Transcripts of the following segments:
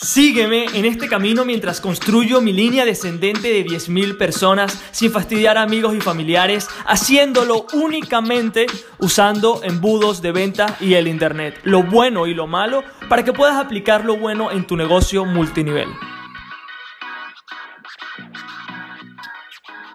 Sígueme en este camino mientras construyo mi línea descendente de 10.000 personas sin fastidiar a amigos y familiares, haciéndolo únicamente usando embudos de venta y el Internet, lo bueno y lo malo, para que puedas aplicar lo bueno en tu negocio multinivel.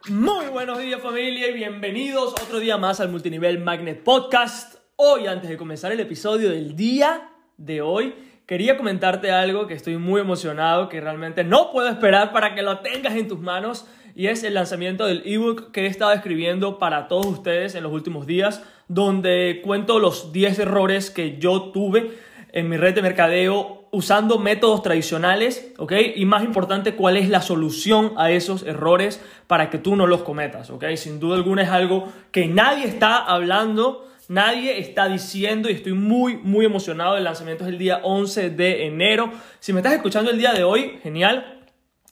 Muy buenos días familia y bienvenidos otro día más al Multinivel Magnet Podcast. Hoy, antes de comenzar el episodio del día de hoy, quería comentarte algo que estoy muy emocionado, que realmente no puedo esperar para que lo tengas en tus manos, y es el lanzamiento del ebook que he estado escribiendo para todos ustedes en los últimos días, donde cuento los 10 errores que yo tuve en mi red de mercadeo usando métodos tradicionales, ¿ok? Y más importante, cuál es la solución a esos errores para que tú no los cometas, ¿ok? Sin duda alguna es algo que nadie está hablando nadie está diciendo y estoy muy, muy emocionado. El lanzamiento es el día 11 de enero. Si me estás escuchando el día de hoy, genial.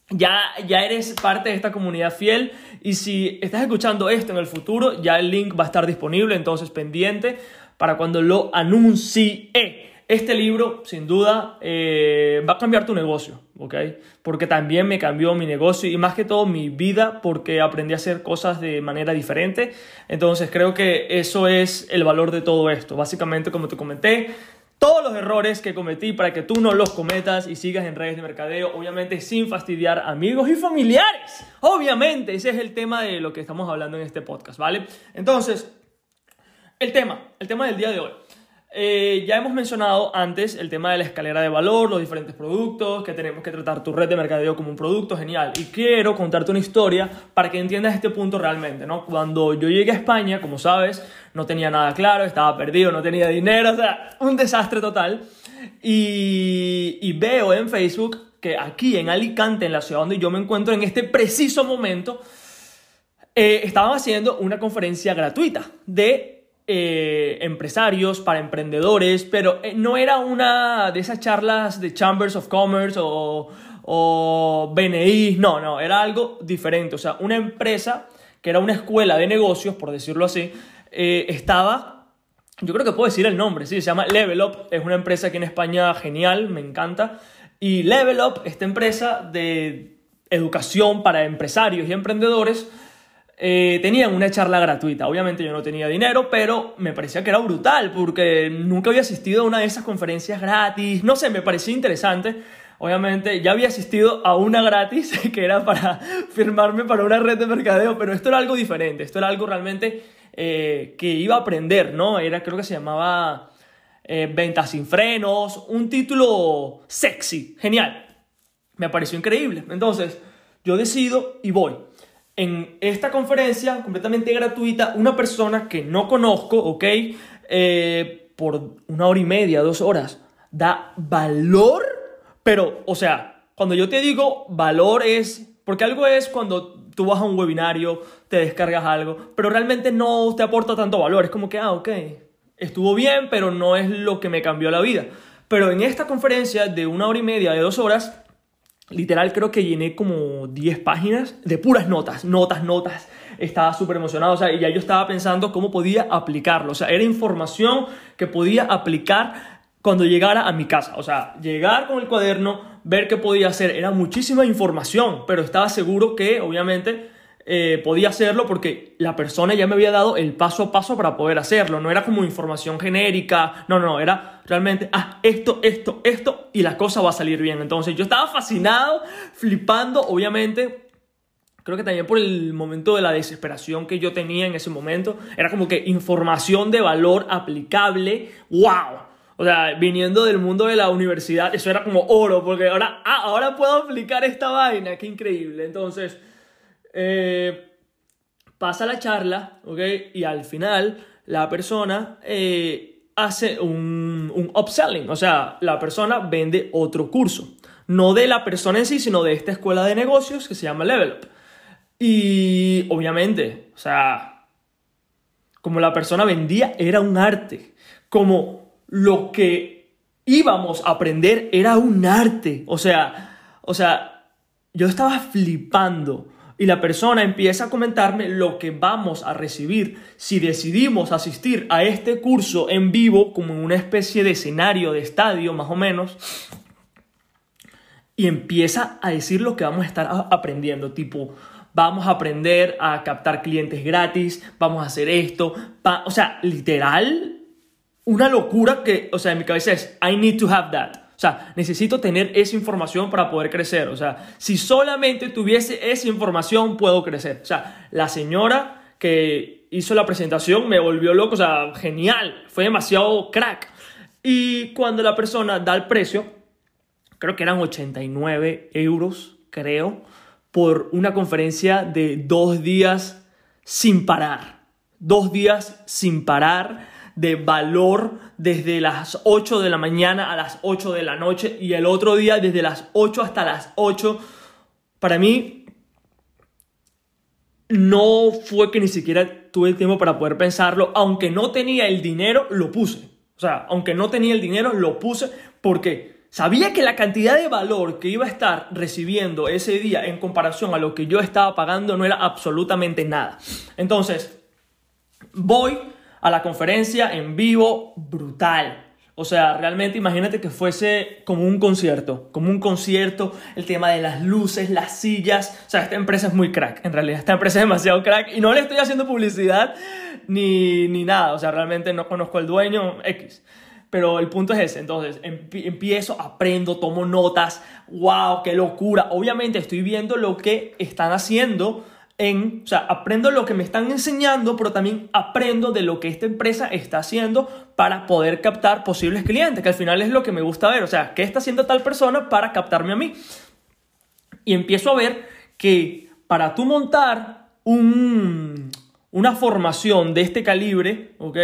Ya, ya eres parte de esta comunidad fiel y si estás escuchando esto en el futuro, ya el link va a estar disponible, entonces pendiente para cuando lo anuncie. Este libro, sin duda, eh, va a cambiar tu negocio, ¿ok? Porque también me cambió mi negocio y más que todo mi vida porque aprendí a hacer cosas de manera diferente. Entonces creo que eso es el valor de todo esto. Básicamente, como te comenté, todos los errores que cometí para que tú no los cometas y sigas en redes de mercadeo, obviamente sin fastidiar amigos y familiares. Obviamente, ese es el tema de lo que estamos hablando en este podcast, ¿vale? Entonces, el tema, el tema del día de hoy. Eh, ya hemos mencionado antes el tema de la escalera de valor, los diferentes productos, que tenemos que tratar tu red de mercadeo como un producto genial. Y quiero contarte una historia para que entiendas este punto realmente, ¿no? Cuando yo llegué a España, como sabes, no tenía nada claro, estaba perdido, no tenía dinero, o sea, un desastre total. Y, veo en Facebook que aquí en Alicante, en la ciudad donde yo me encuentro en este preciso momento, eh, estaban haciendo una conferencia gratuita de eh, empresarios, para emprendedores, pero eh, no era una de esas charlas de Chambers of Commerce o, o BNI, no, no, era algo diferente. O sea, una empresa que era una escuela de negocios, por decirlo así, eh, estaba, yo creo que puedo decir el nombre, sí, se llama Level Up, es una empresa aquí en España genial, me encanta. Y Level Up, esta empresa de educación para empresarios y emprendedores, eh, tenían una charla gratuita. Obviamente yo no tenía dinero, pero me parecía que era brutal porque nunca había asistido a una de esas conferencias gratis. No sé, me parecía interesante. Obviamente ya había asistido a una gratis que era para firmarme para una red de mercadeo, pero esto era algo diferente. Esto era algo realmente eh, que iba a aprender, ¿no? Era, creo que se llamaba eh, Ventas sin frenos, un título sexy, genial. Me pareció increíble. Entonces, yo decido y voy en esta conferencia completamente gratuita una persona que no conozco, ¿ok? Eh, por una hora y media, dos horas, da valor, pero, o sea, cuando yo te digo valor es, porque algo es cuando tú vas a un webinario, te descargas algo, pero realmente no te aporta tanto valor, es como que, ah, ok, estuvo bien, pero no es lo que me cambió la vida. Pero en esta conferencia de una hora y media, de dos horas, Literal creo que llené como 10 páginas de puras notas, notas, notas. Estaba súper emocionado, o sea, y ya yo estaba pensando cómo podía aplicarlo. O sea, era información que podía aplicar cuando llegara a mi casa. O sea, llegar con el cuaderno, ver qué podía hacer. Era muchísima información, pero estaba seguro que, obviamente, eh, podía hacerlo porque la persona ya me había dado el paso a paso para poder hacerlo. No era como información genérica, no, no, era realmente, ah, esto, esto, esto, y la cosa va a salir bien. Entonces yo estaba fascinado, flipando, obviamente. Creo que también por el momento de la desesperación que yo tenía en ese momento, era como que información de valor aplicable, wow. O sea, viniendo del mundo de la universidad, eso era como oro, porque ahora, ah, ahora puedo aplicar esta vaina, qué increíble. Entonces, eh, pasa la charla, ¿ok? Y al final la persona eh, hace un, un upselling, o sea, la persona vende otro curso. No de la persona en sí, sino de esta escuela de negocios que se llama Level Up. Y obviamente, o sea, como la persona vendía era un arte, como lo que íbamos a aprender era un arte, o sea, o sea, yo estaba flipando y la persona empieza a comentarme lo que vamos a recibir si decidimos asistir a este curso en vivo como en una especie de escenario de estadio más o menos. y empieza a decir lo que vamos a estar aprendiendo, tipo, vamos a aprender a captar clientes gratis, vamos a hacer esto, o sea, literal, una locura que, o sea, en mi cabeza es, I need to have that. Sea, necesito tener esa información para poder crecer. O sea, si solamente tuviese esa información, puedo crecer. O sea, la señora que hizo la presentación me volvió loco. O sea, genial. Fue demasiado crack. Y cuando la persona da el precio, creo que eran 89 euros, creo, por una conferencia de dos días sin parar. Dos días sin parar de valor desde las 8 de la mañana a las 8 de la noche y el otro día desde las 8 hasta las 8. Para mí no fue que ni siquiera tuve el tiempo para poder pensarlo, aunque no tenía el dinero, lo puse. O sea, aunque no tenía el dinero, lo puse porque sabía que la cantidad de valor que iba a estar recibiendo ese día en comparación a lo que yo estaba pagando no era absolutamente nada. Entonces, voy a la conferencia en vivo, brutal. O sea, realmente imagínate que fuese como un concierto, como un concierto, el tema de las luces, las sillas. O sea, esta empresa es muy crack, en realidad, esta empresa es demasiado crack y no le estoy haciendo publicidad ni, ni nada. O sea, realmente no conozco al dueño X. Pero el punto es ese, entonces empiezo, aprendo, tomo notas, wow, qué locura. Obviamente estoy viendo lo que están haciendo o sea, aprendo lo que me están enseñando, pero también aprendo de lo que esta empresa está haciendo para poder captar posibles clientes, que al final es lo que me gusta ver, o sea, ¿qué está haciendo tal persona para captarme a mí? Y empiezo a ver que para tú montar un, una formación de este calibre, ¿ok?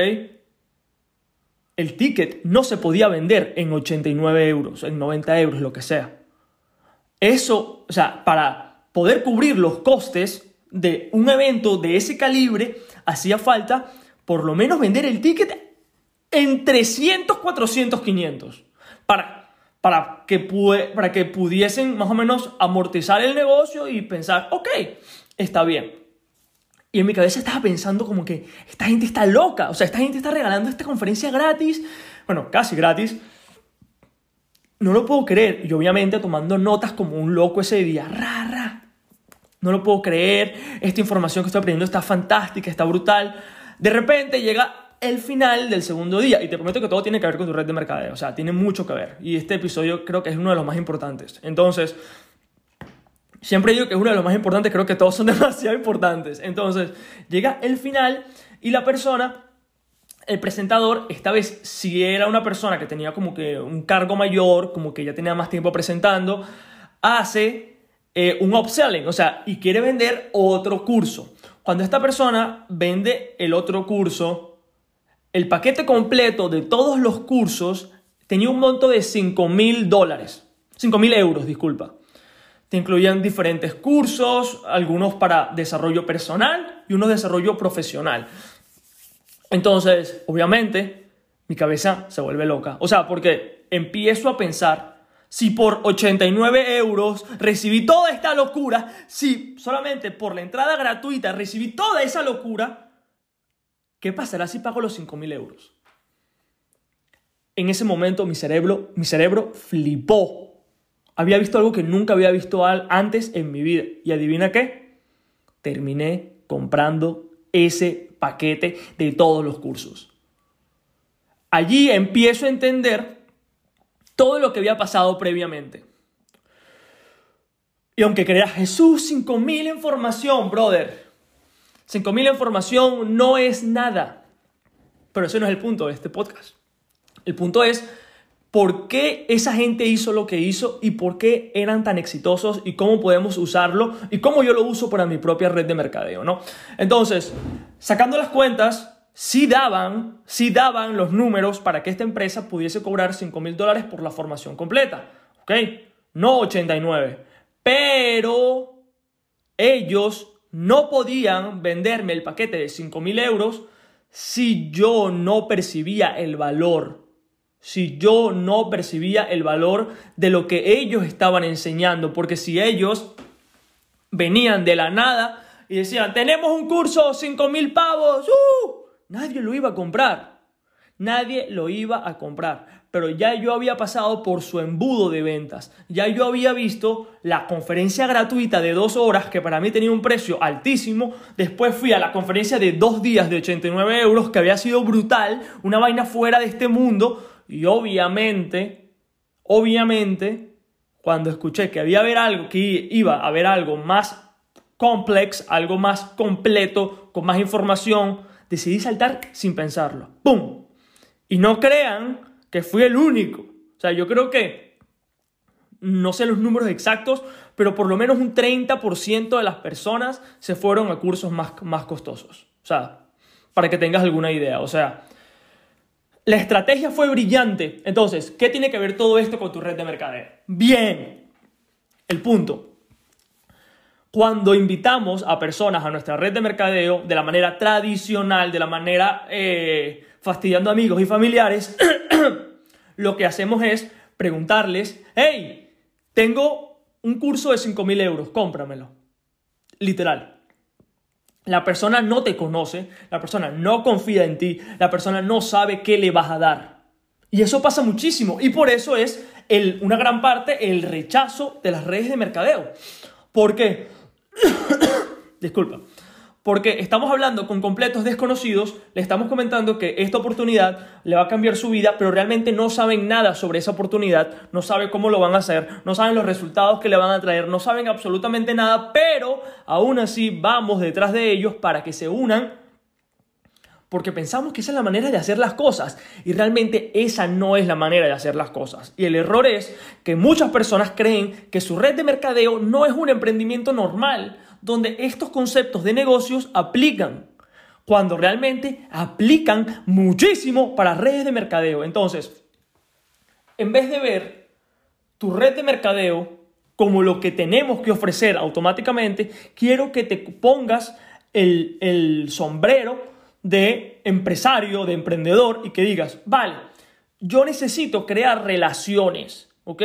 El ticket no se podía vender en 89 euros, en 90 euros, lo que sea. Eso, o sea, para poder cubrir los costes, de un evento de ese calibre, hacía falta por lo menos vender el ticket en 300, 400, 500. Para, para, que, para que pudiesen más o menos amortizar el negocio y pensar, ok, está bien. Y en mi cabeza estaba pensando como que esta gente está loca, o sea, esta gente está regalando esta conferencia gratis, bueno, casi gratis. No lo puedo creer. Y obviamente tomando notas como un loco ese día, ra, no lo puedo creer, esta información que estoy aprendiendo está fantástica, está brutal. De repente llega el final del segundo día y te prometo que todo tiene que ver con tu red de mercadeo, o sea, tiene mucho que ver. Y este episodio creo que es uno de los más importantes. Entonces, siempre digo que es uno de los más importantes, creo que todos son demasiado importantes. Entonces, llega el final y la persona el presentador, esta vez si era una persona que tenía como que un cargo mayor, como que ya tenía más tiempo presentando, hace eh, un upselling, o sea, y quiere vender otro curso. Cuando esta persona vende el otro curso, el paquete completo de todos los cursos tenía un monto de 5 mil dólares, 5 mil euros, disculpa. Te incluían diferentes cursos, algunos para desarrollo personal y unos de desarrollo profesional. Entonces, obviamente, mi cabeza se vuelve loca. O sea, porque empiezo a pensar si por 89 euros recibí toda esta locura, si solamente por la entrada gratuita recibí toda esa locura, ¿qué pasará si pago los 5.000 euros? En ese momento mi cerebro, mi cerebro flipó. Había visto algo que nunca había visto antes en mi vida. ¿Y adivina qué? Terminé comprando ese paquete de todos los cursos. Allí empiezo a entender todo lo que había pasado previamente. Y aunque creas, Jesús, 5.000 información, brother. 5.000 información no es nada. Pero ese no es el punto de este podcast. El punto es por qué esa gente hizo lo que hizo y por qué eran tan exitosos y cómo podemos usarlo y cómo yo lo uso para mi propia red de mercadeo, ¿no? Entonces, sacando las cuentas, sí daban, sí daban los números para que esta empresa pudiese cobrar 5 mil dólares por la formación completa. ¿Ok? No 89. Pero ellos no podían venderme el paquete de 5 mil euros si yo no percibía el valor. Si yo no percibía el valor de lo que ellos estaban enseñando. Porque si ellos venían de la nada y decían, tenemos un curso, 5 mil pavos, ¡uh! Nadie lo iba a comprar. Nadie lo iba a comprar. pero ya yo había pasado por su embudo de ventas. Ya yo había visto la conferencia gratuita de dos horas, que para mí tenía un precio altísimo. Después fui a la conferencia de dos días de 89 euros, que había sido brutal, una vaina fuera de este mundo. Y obviamente, obviamente, cuando escuché que había haber algo, que iba a haber algo más complex, algo más completo, con más información, decidí saltar sin pensarlo. ¡Pum! Y no crean que fui el único. O sea, yo creo que, no sé los números exactos, pero por lo menos un 30% de las personas se fueron a cursos más, más costosos. O sea, para que tengas alguna idea. O sea, la estrategia fue brillante. Entonces, ¿qué tiene que ver todo esto con tu red de mercadeo? Bien, el punto. Cuando invitamos a personas a nuestra red de mercadeo de la manera tradicional, de la manera eh, fastidiando amigos y familiares, lo que hacemos es preguntarles, hey, tengo un curso de 5.000 euros, cómpramelo. Literal. La persona no te conoce, la persona no confía en ti, la persona no sabe qué le vas a dar. Y eso pasa muchísimo. Y por eso es el, una gran parte el rechazo de las redes de mercadeo. ¿Por qué? Disculpa. Porque estamos hablando con completos desconocidos, le estamos comentando que esta oportunidad le va a cambiar su vida, pero realmente no saben nada sobre esa oportunidad, no saben cómo lo van a hacer, no saben los resultados que le van a traer, no saben absolutamente nada, pero aún así vamos detrás de ellos para que se unan porque pensamos que esa es la manera de hacer las cosas y realmente esa no es la manera de hacer las cosas. Y el error es que muchas personas creen que su red de mercadeo no es un emprendimiento normal, donde estos conceptos de negocios aplican, cuando realmente aplican muchísimo para redes de mercadeo. Entonces, en vez de ver tu red de mercadeo como lo que tenemos que ofrecer automáticamente, quiero que te pongas el, el sombrero de empresario, de emprendedor y que digas, vale, yo necesito crear relaciones, ¿ok?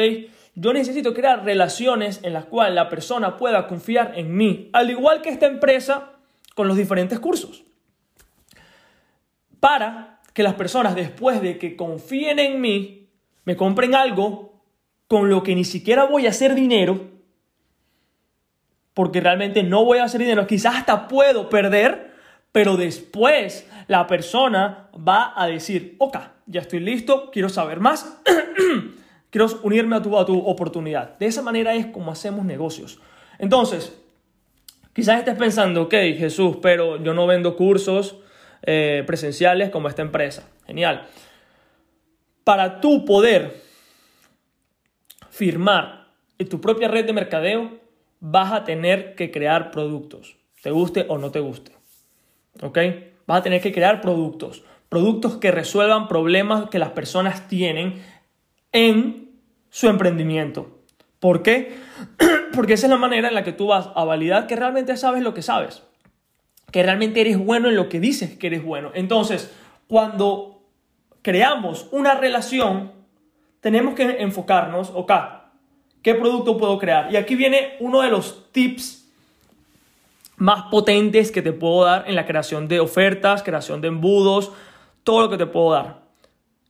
Yo necesito crear relaciones en las cuales la persona pueda confiar en mí, al igual que esta empresa con los diferentes cursos. Para que las personas después de que confíen en mí, me compren algo con lo que ni siquiera voy a hacer dinero, porque realmente no voy a hacer dinero, quizás hasta puedo perder, pero después la persona va a decir, ok, ya estoy listo, quiero saber más. quiero unirme a tu, a tu oportunidad. De esa manera es como hacemos negocios. Entonces, quizás estés pensando, ok, Jesús, pero yo no vendo cursos eh, presenciales como esta empresa. Genial. Para tú poder firmar en tu propia red de mercadeo, vas a tener que crear productos, te guste o no te guste. ¿Ok? Vas a tener que crear productos. Productos que resuelvan problemas que las personas tienen en su emprendimiento. ¿Por qué? Porque esa es la manera en la que tú vas a validar que realmente sabes lo que sabes, que realmente eres bueno en lo que dices que eres bueno. Entonces, cuando creamos una relación, tenemos que enfocarnos, ok, ¿qué producto puedo crear? Y aquí viene uno de los tips más potentes que te puedo dar en la creación de ofertas, creación de embudos, todo lo que te puedo dar.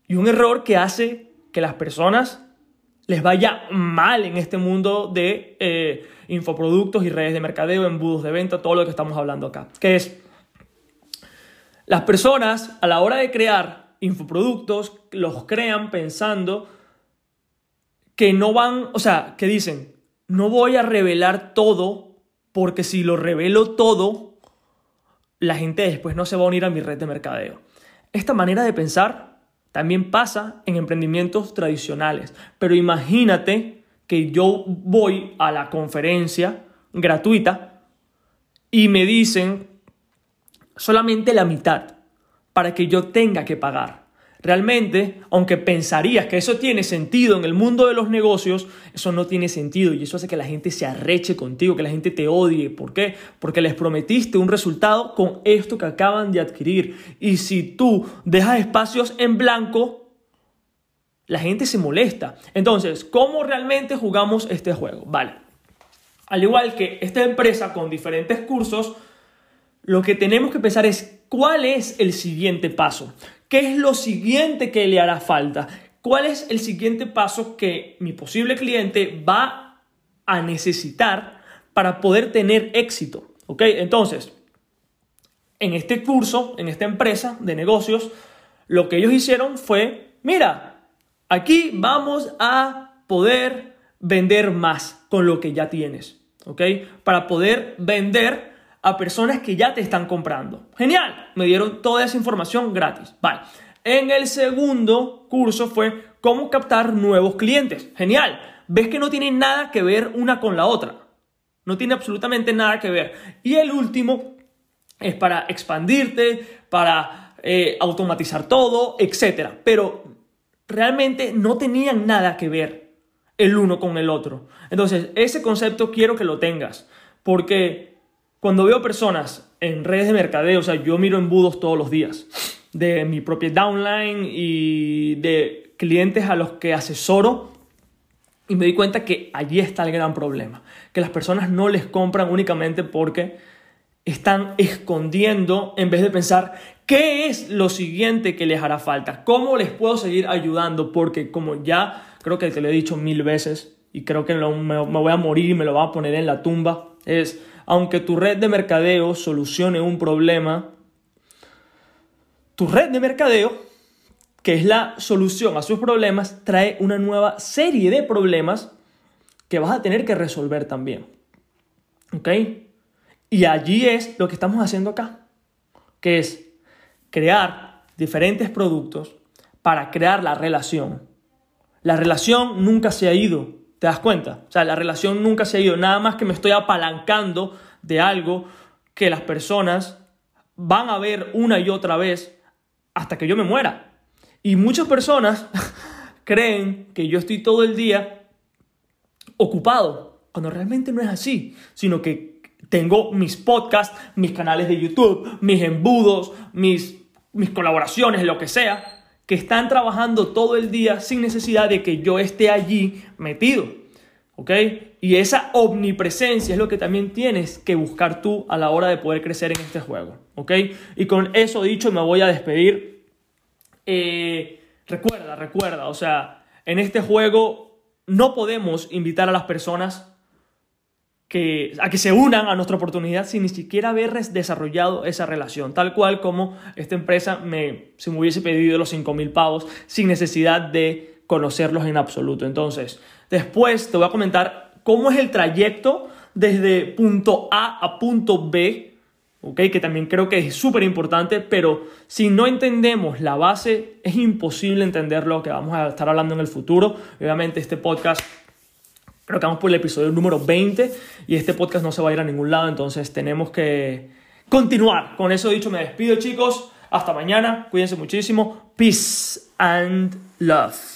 Y un error que hace que las personas les vaya mal en este mundo de eh, infoproductos y redes de mercadeo, embudos de venta, todo lo que estamos hablando acá. Que es, las personas a la hora de crear infoproductos los crean pensando que no van, o sea, que dicen, no voy a revelar todo porque si lo revelo todo, la gente después no se va a unir a mi red de mercadeo. Esta manera de pensar también pasa en emprendimientos tradicionales. Pero imagínate que yo voy a la conferencia gratuita y me dicen solamente la mitad para que yo tenga que pagar. Realmente, aunque pensarías que eso tiene sentido en el mundo de los negocios, eso no tiene sentido y eso hace que la gente se arreche contigo, que la gente te odie. ¿Por qué? Porque les prometiste un resultado con esto que acaban de adquirir. Y si tú dejas espacios en blanco, la gente se molesta. Entonces, ¿cómo realmente jugamos este juego? Vale. Al igual que esta empresa con diferentes cursos, lo que tenemos que pensar es cuál es el siguiente paso. ¿Qué es lo siguiente que le hará falta? cuál es el siguiente paso que mi posible cliente va a necesitar para poder tener éxito. ¿Ok? Entonces, en este curso, en esta empresa de negocios, lo que ellos hicieron fue, mira, aquí vamos a poder vender más con lo que ya tienes. ¿Ok? Para poder vender a personas que ya te están comprando. Genial, me dieron toda esa información gratis. Vale. En el segundo curso fue cómo captar nuevos clientes. Genial. Ves que no tiene nada que ver una con la otra. No tiene absolutamente nada que ver. Y el último es para expandirte, para eh, automatizar todo, etc. Pero realmente no tenían nada que ver el uno con el otro. Entonces, ese concepto quiero que lo tengas. Porque cuando veo personas en redes de mercadeo, o sea, yo miro embudos todos los días de mi propia downline y de clientes a los que asesoro y me di cuenta que allí está el gran problema, que las personas no les compran únicamente porque están escondiendo en vez de pensar qué es lo siguiente que les hará falta, cómo les puedo seguir ayudando, porque como ya creo que te lo he dicho mil veces y creo que me, me voy a morir y me lo va a poner en la tumba, es aunque tu red de mercadeo solucione un problema, tu red de mercadeo, que es la solución a sus problemas, trae una nueva serie de problemas que vas a tener que resolver también. ¿Ok? Y allí es lo que estamos haciendo acá, que es crear diferentes productos para crear la relación. La relación nunca se ha ido, ¿te das cuenta? O sea, la relación nunca se ha ido, nada más que me estoy apalancando de algo que las personas van a ver una y otra vez hasta que yo me muera. Y muchas personas creen que yo estoy todo el día ocupado, cuando realmente no es así, sino que tengo mis podcasts, mis canales de YouTube, mis embudos, mis, mis colaboraciones, lo que sea, que están trabajando todo el día sin necesidad de que yo esté allí metido. ¿Ok? Y esa omnipresencia es lo que también tienes que buscar tú a la hora de poder crecer en este juego. ¿Ok? Y con eso dicho me voy a despedir. Eh, recuerda, recuerda, o sea, en este juego no podemos invitar a las personas a que se unan a nuestra oportunidad sin ni siquiera haber desarrollado esa relación, tal cual como esta empresa me, se me hubiese pedido los 5 mil pavos sin necesidad de conocerlos en absoluto. Entonces, después te voy a comentar cómo es el trayecto desde punto A a punto B que también creo que es súper importante, pero si no entendemos la base, es imposible entender lo que vamos a estar hablando en el futuro. Obviamente este podcast, creo por el episodio número 20 y este podcast no se va a ir a ningún lado, entonces tenemos que continuar. Con eso dicho, me despido chicos, hasta mañana, cuídense muchísimo, peace and love.